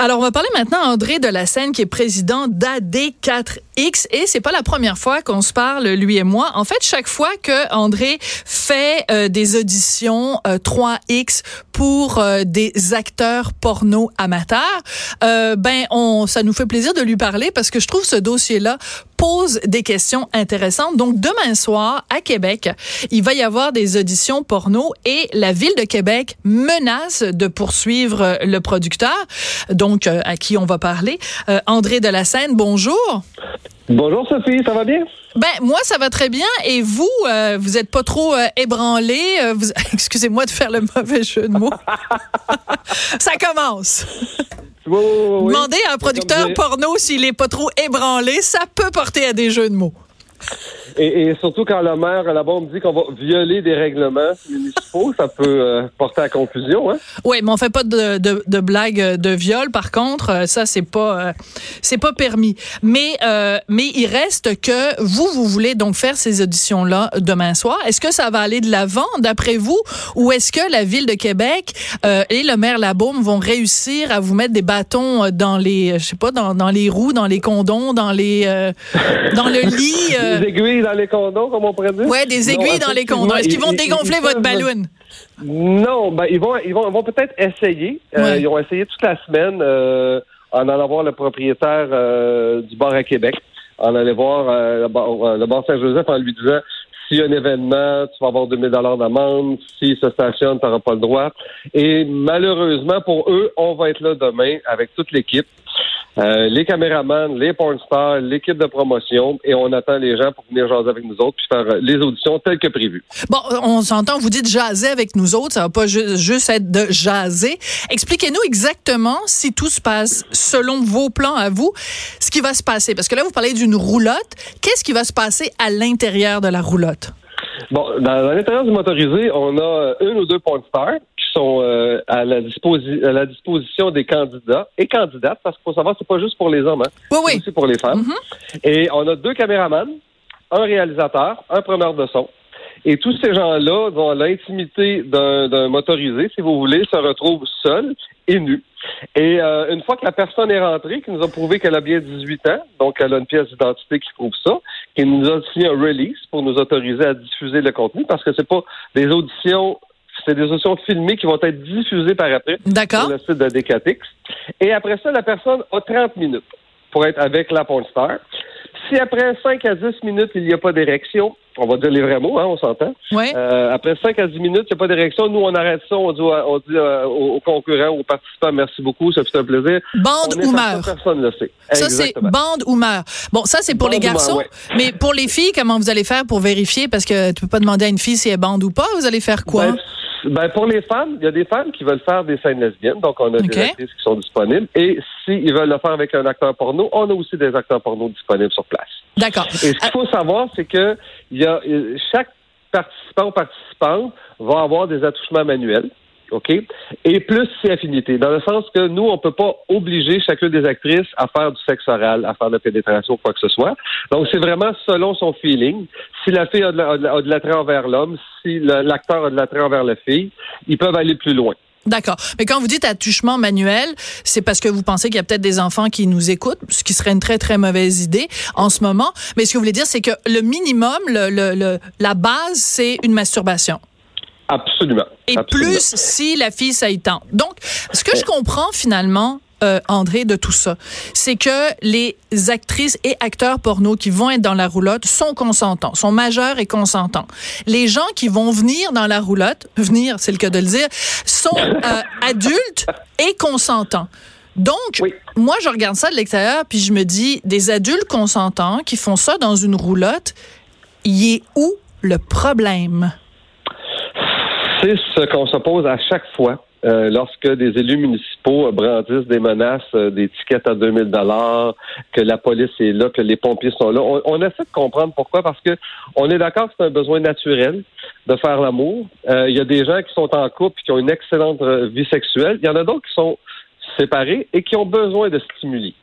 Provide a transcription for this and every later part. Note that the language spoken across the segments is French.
Alors, on va parler maintenant à André de la Seine, qui est président d'AD4X. Et c'est pas la première fois qu'on se parle, lui et moi. En fait, chaque fois que André fait euh, des auditions 3X euh, pour euh, des acteurs porno amateurs, ben, on, ça nous fait plaisir de lui parler parce que je trouve ce dossier-là pose des questions intéressantes. Donc, demain soir, à Québec, il va y avoir des auditions porno et la ville de Québec menace de poursuivre le producteur. Donc, donc euh, à qui on va parler. Euh, André de la Seine, bonjour. Bonjour Sophie, ça va bien? Ben moi ça va très bien et vous euh, vous êtes pas trop ébranlé excusez-moi de faire le mauvais jeu de mots. ça commence. Demandez à un producteur porno s'il est pas trop ébranlé, ça peut porter à des jeux de mots. Et, surtout quand le maire là-bas me dit qu'on va violer des règlements municipaux, ça peut euh, porter à confusion. Hein? Oui, mais on fait pas de, de, de blagues de viol. Par contre, euh, ça c'est pas euh, c'est pas permis. Mais mais il reste que vous vous voulez donc faire ces auditions là demain soir. Est-ce que ça va aller de l'avant d'après vous, ou est-ce que la ville de Québec et le maire Labaume vont réussir à vous mettre des bâtons dans les je sais pas dans, dans les roues, dans les condons, dans les dans le lit des aiguilles dans les condoms, comme on pourrait dire? Oui, des aiguilles dans les condoms. Est-ce qu'ils vont dégonfler votre ballon? Non, ben ils vont, ils vont, vont peut-être essayer. Euh, ils ont essayé toute la semaine euh, en allant voir le propriétaire euh, du bar à Québec. En allant voir le bar, Saint-Joseph en lui disant s'il y a un événement, tu vas avoir 2000 dollars d'amende. S'il se stationne, tu n'auras pas le droit. Et malheureusement pour eux, on va être là demain avec toute l'équipe. Euh, les caméramans, les pornstars, l'équipe de promotion, et on attend les gens pour venir jaser avec nous autres puis faire euh, les auditions telles que prévues. Bon, on s'entend, vous dites jaser avec nous autres, ça va pas juste être de jaser. Expliquez-nous exactement si tout se passe selon vos plans à vous, ce qui va se passer. Parce que là, vous parlez d'une roulotte. Qu'est-ce qui va se passer à l'intérieur de la roulotte? Bon, dans, l'intérieur du motorisé, on a euh, une ou deux pornstars sont euh, à, la à la disposition des candidats et candidates, parce qu'il faut savoir, c'est pas juste pour les hommes, hein, oui, oui. c'est aussi pour les femmes. Mm-hmm. Et on a deux caméramans, un réalisateur, un preneur de son. Et tous ces gens-là, dans l'intimité d'un motorisé, si vous voulez, se retrouvent seuls et nus. Et euh, une fois que la personne est rentrée, qui nous a prouvé qu'elle a bien 18 ans, donc elle a une pièce d'identité qui prouve ça, qui nous a signé un release pour nous autoriser à diffuser le contenu, parce que c'est pas des auditions c'est des auditions filmées qui vont être diffusées par après sur le site de Decatix. Et après ça, la personne a 30 minutes pour être avec la pornstar. Si après 5 à 10 minutes, il n'y a pas d'érection, on va dire les vrais mots, hein, on s'entend. Euh, après 5 à 10 minutes, il n'y a pas d'érection. Nous, on arrête ça, on dit, on dit euh, aux concurrents, aux participants, merci beaucoup, ça fait un plaisir. Bande ou meurt. Personne ne le sait. Ça, c'est bande ou meurt. Bon, ça, c'est pour les garçons. Mais pour les filles, comment vous allez faire pour vérifier? Parce que tu peux pas demander à une fille si elle est bande ou pas. Vous allez faire quoi? Ben, ben, pour les femmes, il y a des femmes qui veulent faire des scènes lesbiennes, donc on a des actrices qui sont disponibles. Et s'ils veulent le faire avec un acteur porno, on a aussi des acteurs porno disponibles sur place. D'accord. Et ce qu'il faut savoir, c'est que il y a, chaque participant ou participante va avoir des attouchements manuels. OK? Et plus c'est affinité. Dans le sens que nous, on peut pas obliger chacune des actrices à faire du sexe oral, à faire de la pénétration ou quoi que ce soit. Donc, c'est vraiment selon son feeling. Si la fille a de l'attrait envers l'homme, si l'acteur a de l'attrait envers la fille, ils peuvent aller plus loin. D'accord. Mais quand vous dites attouchement manuel, c'est parce que vous pensez qu'il y a peut-être des enfants qui nous écoutent, ce qui serait une très, très mauvaise idée en ce moment. Mais ce que vous voulez dire, c'est que le minimum, le, la base, c'est une masturbation. Absolument. Et plus si la fille ça y tente. Donc, ce que je comprends finalement, euh, André, de tout ça, c'est que les actrices et acteurs porno qui vont être dans la roulotte sont consentants, sont majeurs et consentants. Les gens qui vont venir dans la roulotte, venir, c'est le cas de le dire, sont euh, adultes et consentants. Donc, moi, je regarde ça de l'extérieur, puis je me dis, des adultes consentants qui font ça dans une roulotte, y est où le problème? C'est ce qu'on se pose à chaque fois euh, lorsque des élus municipaux brandissent des menaces, euh, des tickets à 2000 dollars, que la police est là, que les pompiers sont là. On, essaie de comprendre pourquoi, parce que on est d'accord que c'est un besoin naturel de faire l'amour. Euh, il y a des gens qui sont en couple qui ont une excellente vie sexuelle. Il y en a d'autres qui sont séparés et qui ont besoin de stimuli.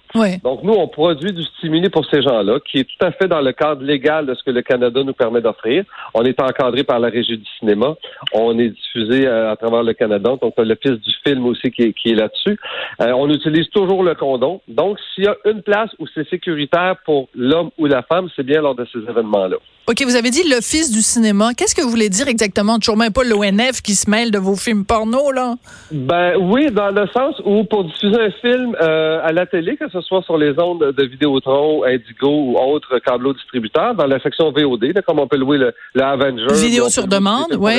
Donc, nous, on produit du stimuli pour ces gens-là, qui est tout à fait dans le cadre légal de ce que le Canada nous permet d'offrir. On est encadré par la Régie du cinéma. On est diffusé euh, à travers le Canada. Donc, fils du film aussi qui est, là-dessus. Euh, on utilise toujours le condom. Donc, s'il y a une place où c'est sécuritaire pour l'homme ou la femme, c'est bien lors de ces événements-là. OK, vous avez dit l'Office du cinéma. Qu'est-ce que vous voulez dire exactement? Toujours même pas l'ONF qui se mêle de vos films porno, là? Ben oui, dans le sens où pour diffuser un film euh, à la télé, que ce soit sur les ondes de Vidéotron, Indigo ou autres câbleaux distributeurs, dans la section VOD, comme on peut louer le, le Avenger. Vidéo sur demande, oui.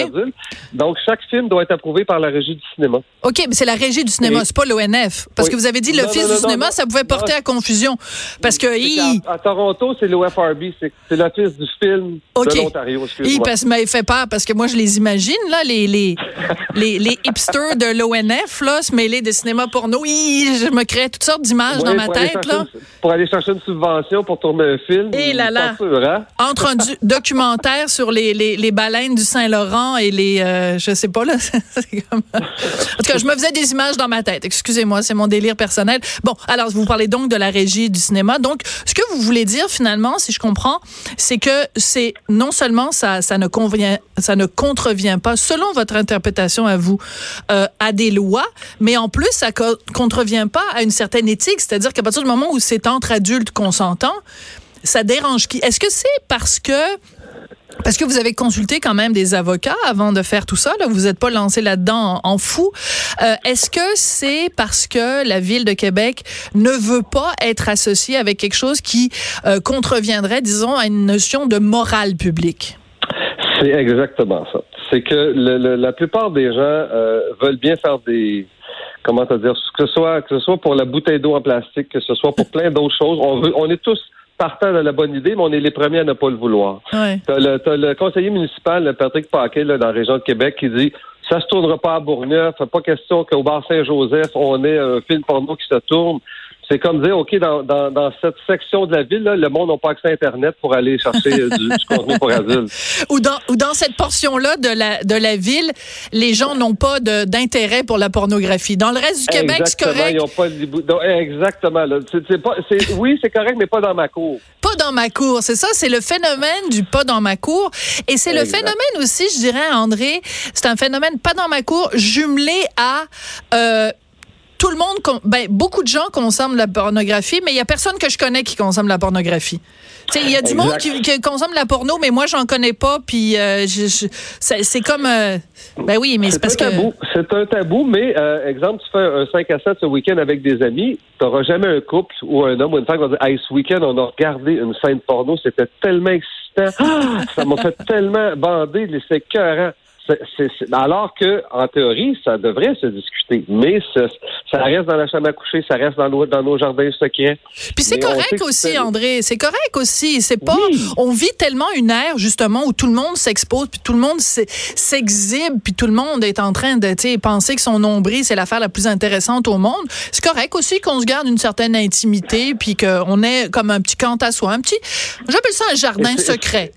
Donc, chaque film doit être approuvé par la Régie du cinéma. OK, mais c'est la Régie du cinéma, c'est pas l'ONF. Parce que vous avez dit l'Office du cinéma, ça pouvait porter à confusion. Parce que... À, Toronto, c'est l'OFRB, c'est l'Office du film de l'Ontario, excusez-moi. parce que fait peur parce que moi je les imagine là les les les, hipsters de l'ONF là se mêler de cinéma porno, je me crée toutes sortes d'images dans ma tête là. pour aller chercher une subvention pour tourner un film. Et là là. Hein? Entre un documentaire sur les, les, les, baleines du Saint-Laurent et les euh, je sais pas là, comme... En tout cas, je me faisais des images dans ma tête. Excusez-moi, c'est mon délire personnel. Bon, alors vous parlez donc de la régie du cinéma. Donc ce que vous voulez dire finalement, si je comprends, c'est que c'est non seulement ça, ça ne convient, ça ne contrevient pas, selon votre interprétation à vous, euh, à des lois, mais en plus ça contrevient pas à une certaine éthique, c'est-à-dire qu'à partir du moment où c'est entre adultes consentants, ça dérange qui? Est-ce que c'est parce que parce que vous avez consulté quand même des avocats avant de faire tout ça. Là? Vous n'êtes pas lancé là-dedans en, fou. Euh, est-ce que c'est parce que la ville de Québec ne veut pas être associée avec quelque chose qui euh, contreviendrait, disons, à une notion de morale publique? C'est exactement ça. C'est que la plupart des gens euh, veulent bien faire des comment te dire que ce soit que ce soit pour la bouteille d'eau en plastique, que ce soit pour plein d'autres choses. On veut, on est tous partant de la bonne idée, mais on est les premiers à ne pas le vouloir. Ouais. T'as le, as le conseiller municipal, Patrick Paquet, là, dans la région de Québec, qui dit ça se tournera pas à Bourgneuf, pas question qu'au bar Saint-Joseph, on ait un film porno qui se tourne. C'est comme dire, OK, dans, dans, dans, cette section de la ville, là, le monde n'a pas accès à Internet pour aller chercher euh, du, du, contenu pour adulte. Ou dans, ou dans cette portion-là de la, de la ville, les gens n'ont pas d'intérêt pour la pornographie. Dans le reste du Québec, c'est correct. Ils ont pas non, exactement. Là. Pas, oui, c'est correct, mais pas dans ma cour. Pas dans ma cour, c'est ça. C'est le phénomène du pas dans ma cour. Et c'est le phénomène aussi, je dirais, André, c'est un phénomène pas dans ma cour jumelé à... Euh, tout le monde, ben, beaucoup de gens consomment la pornographie, mais il y a personne que je connais qui consomme la pornographie. Il y a du monde qui, consomme la porno, mais moi, j'en connais pas. Puis euh, c'est comme. Euh, ben oui, mais c'est parce que. C'est un tabou, mais euh, exemple, tu fais un 5 à 7 ce week-end avec des amis, tu n'auras jamais un couple ou un homme ou une femme qui va dire Hey, ce week-end, on a regardé une scène porno, c'était tellement excitant. Ah, ça m'a fait tellement bander, c'est écœurant alors que, en théorie, ça devrait se discuter, mais ça reste dans la chambre à coucher, ça reste dans, nos, dans nos jardins secrets. Puis c'est correct aussi, André. C'est correct aussi. C'est pas. On vit tellement une ère justement où tout le monde s'expose, puis tout le monde s'exhibe, puis tout le monde est en train de penser que son nombril c'est l'affaire la plus intéressante au monde. C'est correct aussi qu'on se garde une certaine intimité, puis qu'on ait comme un petit camp à soi, un petit. J'appelle ça un jardin secret.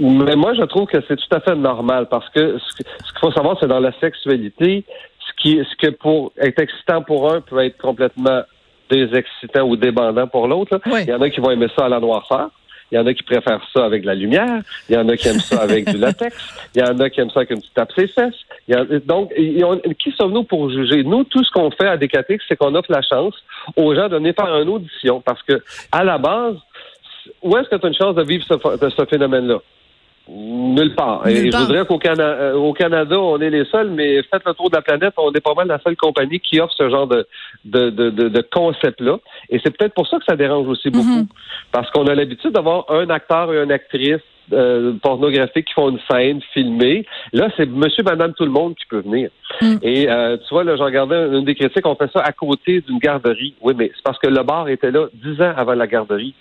Mais moi, je trouve que c'est tout à fait normal parce que ce qu'il faut savoir, c'est dans la sexualité, ce qui, ce que pour être excitant pour un peut être complètement désexcitant ou débandant pour l'autre. Il y en a qui vont aimer ça à la noirceur. Il y en a qui préfèrent ça avec la lumière. Il y en a qui aiment ça avec du latex. Il y en a qui aiment ça avec une petite tape ses fesses. donc, qui sommes-nous pour juger? Nous, tout ce qu'on fait à Décatix, c'est qu'on offre la chance aux gens de venir faire une audition parce que, à la base, où est-ce que tu as une chance de vivre ce, ce phénomène-là? Nulle part. et je voudrais qu'au euh, au Canada, on est les seuls, mais faites le tour de la planète, on est pas mal la seule compagnie qui offre ce genre de, de, de, de, concept-là. Et c'est peut-être pour ça que ça dérange aussi beaucoup. Mhm. Parce qu'on a l'habitude d'avoir un acteur et une actrice euh, pornographique qui font une scène filmée. Là, c'est monsieur, madame, tout le monde qui peut venir. Mhm. Et euh, tu vois, là, j'ai regardé une des critiques, on fait ça à côté d'une garderie. Oui, mais c'est parce que le bar était là dix ans avant la garderie.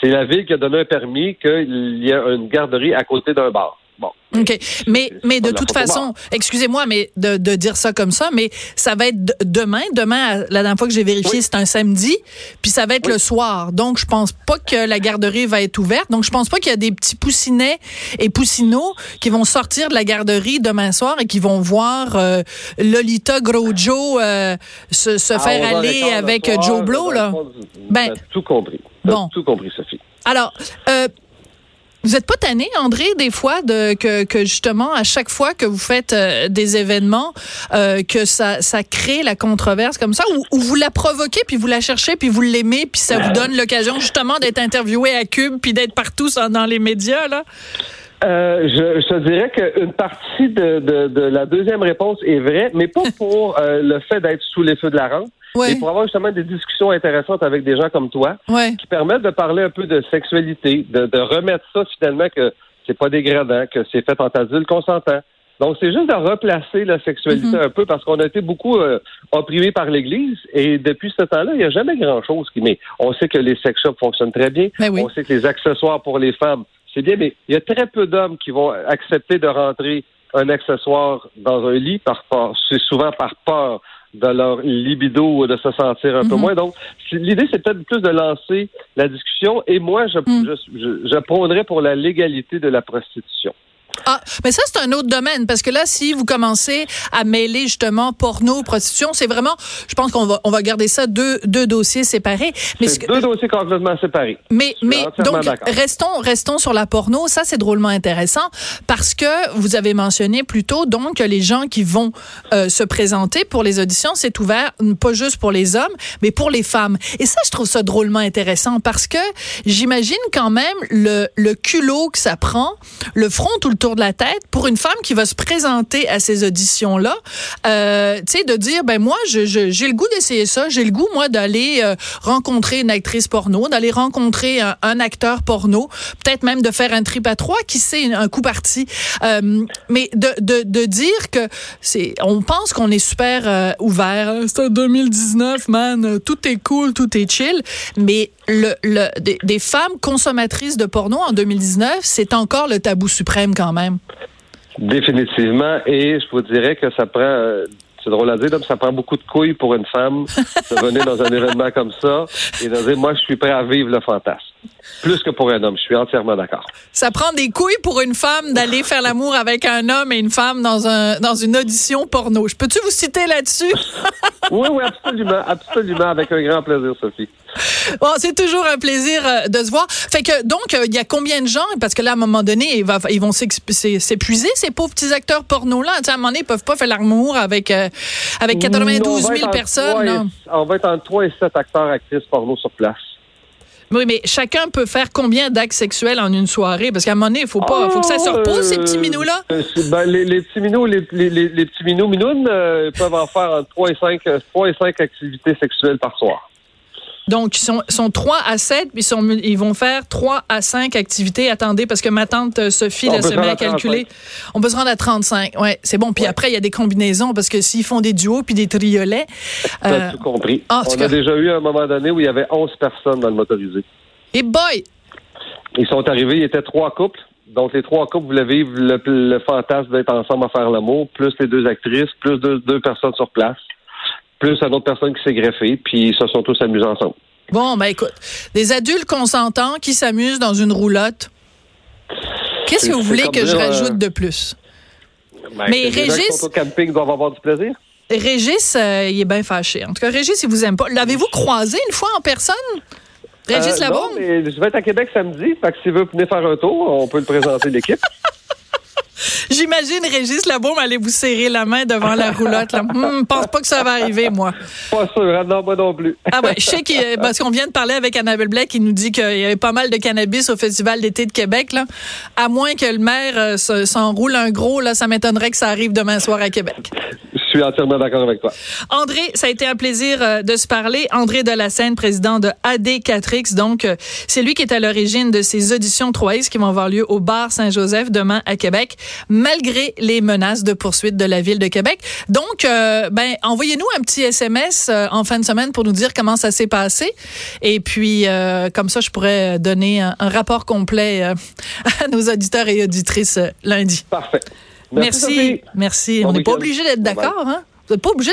C'est la ville qui a donné un permis qu'il y a une garderie à côté d'un bar. Bon. OK. Mais, mais de toute façon, excusez-moi, mais de, de, dire ça comme ça, mais ça va être demain. Demain, la dernière fois que j'ai vérifié, c'est un samedi, puis ça va être le soir. Donc, je pense pas que la garderie va être ouverte. Donc, je pense pas qu'il y a des petits poussinets et poussinots qui vont sortir de la garderie demain soir et qui vont voir euh, Lolita Gros Joe euh, se, se faire aller avec Joe Blow, là. Ben, tout compris. Bon. Tout compris, Sophie. Alors, euh, vous êtes pas tanné, André, des fois, de que, que justement, à chaque fois que vous faites euh, des événements, euh, que ça, ça crée la controverse comme ça, ou, vous la provoquez, puis vous la cherchez, puis vous l'aimez, puis ça vous donne l'occasion justement d'être interviewé à Cube, puis d'être partout dans les médias, là? Euh, je, je dirais qu'une partie de, de, de, la deuxième réponse est vraie, mais pas pour euh, le fait d'être sous les feux de la rampe, mais pour avoir justement des discussions intéressantes avec des gens comme toi, qui permettent de parler un peu de sexualité, de, de remettre ça finalement que c'est pas dégradant, que c'est fait en adulte consentant. Donc, c'est juste de replacer la sexualité mm-hmm. un peu parce qu'on a été beaucoup euh, opprimés par l'Église et depuis ce temps-là, il n'y a jamais grand-chose qui... Mais on sait que les sex shops fonctionnent très bien. Ben on sait que les accessoires pour les femmes c'est bien, mais il y a très peu d'hommes qui vont accepter de rentrer un accessoire dans un lit par peur. C'est souvent par peur de leur libido ou de se sentir un peu mhm. moins. Donc, l'idée, c'est peut-être plus de lancer la discussion. Et moi, je, mhm. je, je prônerais pour la légalité de la prostitution. Ah, mais ça, c'est un autre domaine, parce que là, si vous commencez à mêler justement porno, prostitution, c'est vraiment, je pense qu'on va, on va garder ça deux, deux dossiers séparés. Mais deux dossiers complètement séparés. Mais, mais, donc, restons, restons sur la porno. Ça, c'est drôlement intéressant, parce que vous avez mentionné plus tôt, donc, que les gens qui vont euh, se présenter pour les auditions, c'est ouvert, pas juste pour les hommes, mais pour les femmes. Et ça, je trouve ça drôlement intéressant, parce que j'imagine quand même le, le culot que ça prend, le front tout le tour de la tête pour une femme qui va se présenter à ces auditions-là, euh, tu sais, de dire, ben moi, j'ai le goût d'essayer ça, j'ai le goût, moi, d'aller euh, rencontrer une actrice porno, d'aller rencontrer un, acteur porno, peut-être même de faire un trip à trois, qui sait, un coup parti. Euh, mais de, de, de dire que c'est, on pense qu'on est super ouvert, hein, c'est 2019, man, tout est cool, tout est chill, mais le, le des, des femmes consommatrices de porno en 2019, c'est encore le tabou suprême quand même. Définitivement. Et je vous dirais que ça prend, euh, c'est drôle à dire, mais ça prend beaucoup de couilles pour une femme de venir dans un événement comme ça et de dire, moi, je suis prêt à vivre le fantasme. Plus que pour un homme, je suis entièrement d'accord. Ça prend des couilles pour une femme d'aller faire l'amour avec un homme et une femme dans un dans une audition porno. Je peux-tu vous citer là-dessus? Oui, oui, absolument, absolument, avec un grand plaisir, Sophie. Bon, c'est toujours un plaisir euh, de se voir. Fait que donc, euh, il y a combien de gens? Parce que là, à un moment donné, ils, ils vont s'épuiser ces pauvres petits acteurs porno là. à un moment donné, ils peuvent pas faire l'amour avec euh, avec 92 000 personnes. on va être entre 3 et 7 acteurs actrices porno sur place. Oui, mais chacun peut faire combien d'actes sexuels en une soirée? Parce qu'à un moment donné, il faut pas, faut que ça se repose, ces petits minous-là. Euh, ben, les, petits minous, les, petits minous minounes euh, peuvent en faire entre 3 et 5, 3 et 5 activités sexuelles par soir. Donc, ils sont, sont 3 à 7, puis ils, ils vont faire 3 à 5 activités. Attendez, parce que ma tante euh, Sophie, là, se met à calculer. On peut se rendre à 35. Ouais, c'est bon. Puis après, il y a des combinaisons, parce que s'ils font des duos puis des triolets. Euh, tout compris. Ah, On a déjà eu un moment donné où il y avait 11 personnes dans le motorisé. Et boy! Ils sont arrivés, il y était trois couples. Donc, les trois couples voulaient vivre le, fantasme d'être ensemble à faire l'amour, plus les deux actrices, plus deux, deux personnes sur place plus à d'autres personnes qui s'est greffé, puis ils se sont tous amusés ensemble. Bon, ben écoute, des adultes consentants qui s'amusent dans une roulotte. Qu'est-ce que vous voulez que je rajoute de plus? Ben, Mais Régis. au camping doivent avoir du plaisir. Régis, euh, il est bien fâché. En tout cas, Régis, il vous aime pas. L'avez-vous croisé une fois en personne? Régis euh, Labaume? je vais être à Québec samedi. Fait que s'il veut venir faire un tour, on peut le présenter l'équipe. J'imagine Régis Labaume aller vous serrer la main devant la roulotte. Là. Hum, pense pas que ça va arriver, moi. Pas sûr, hein, non, moi non plus. ah ouais, je sais que, parce qu'on vient de parler avec Annabelle Blake qui nous dit qu'il y avait pas mal de cannabis au Festival d'été de Québec. Là. À moins que le maire euh, s'enroule un gros, là, ça m'étonnerait que ça arrive demain soir à Québec. Je suis entièrement d'accord avec toi. André, ça a été un plaisir euh, de se parler. André de la Seine, président de AD4X. Donc, euh, c'est lui qui est à l'origine de ces auditions 3X qui vont avoir lieu au bar Saint-Joseph demain à Québec, malgré les menaces de poursuite de la ville de Québec. Donc, euh, ben, envoyez-nous un petit SMS en fin de semaine pour nous dire comment ça s'est passé. Et puis, comme ça, je pourrais donner un, rapport complet à nos auditeurs et auditrices lundi. Parfait. Merci. Merci. On n'est pas obligé d'être d'accord. Hein? Vous n'êtes pas obligé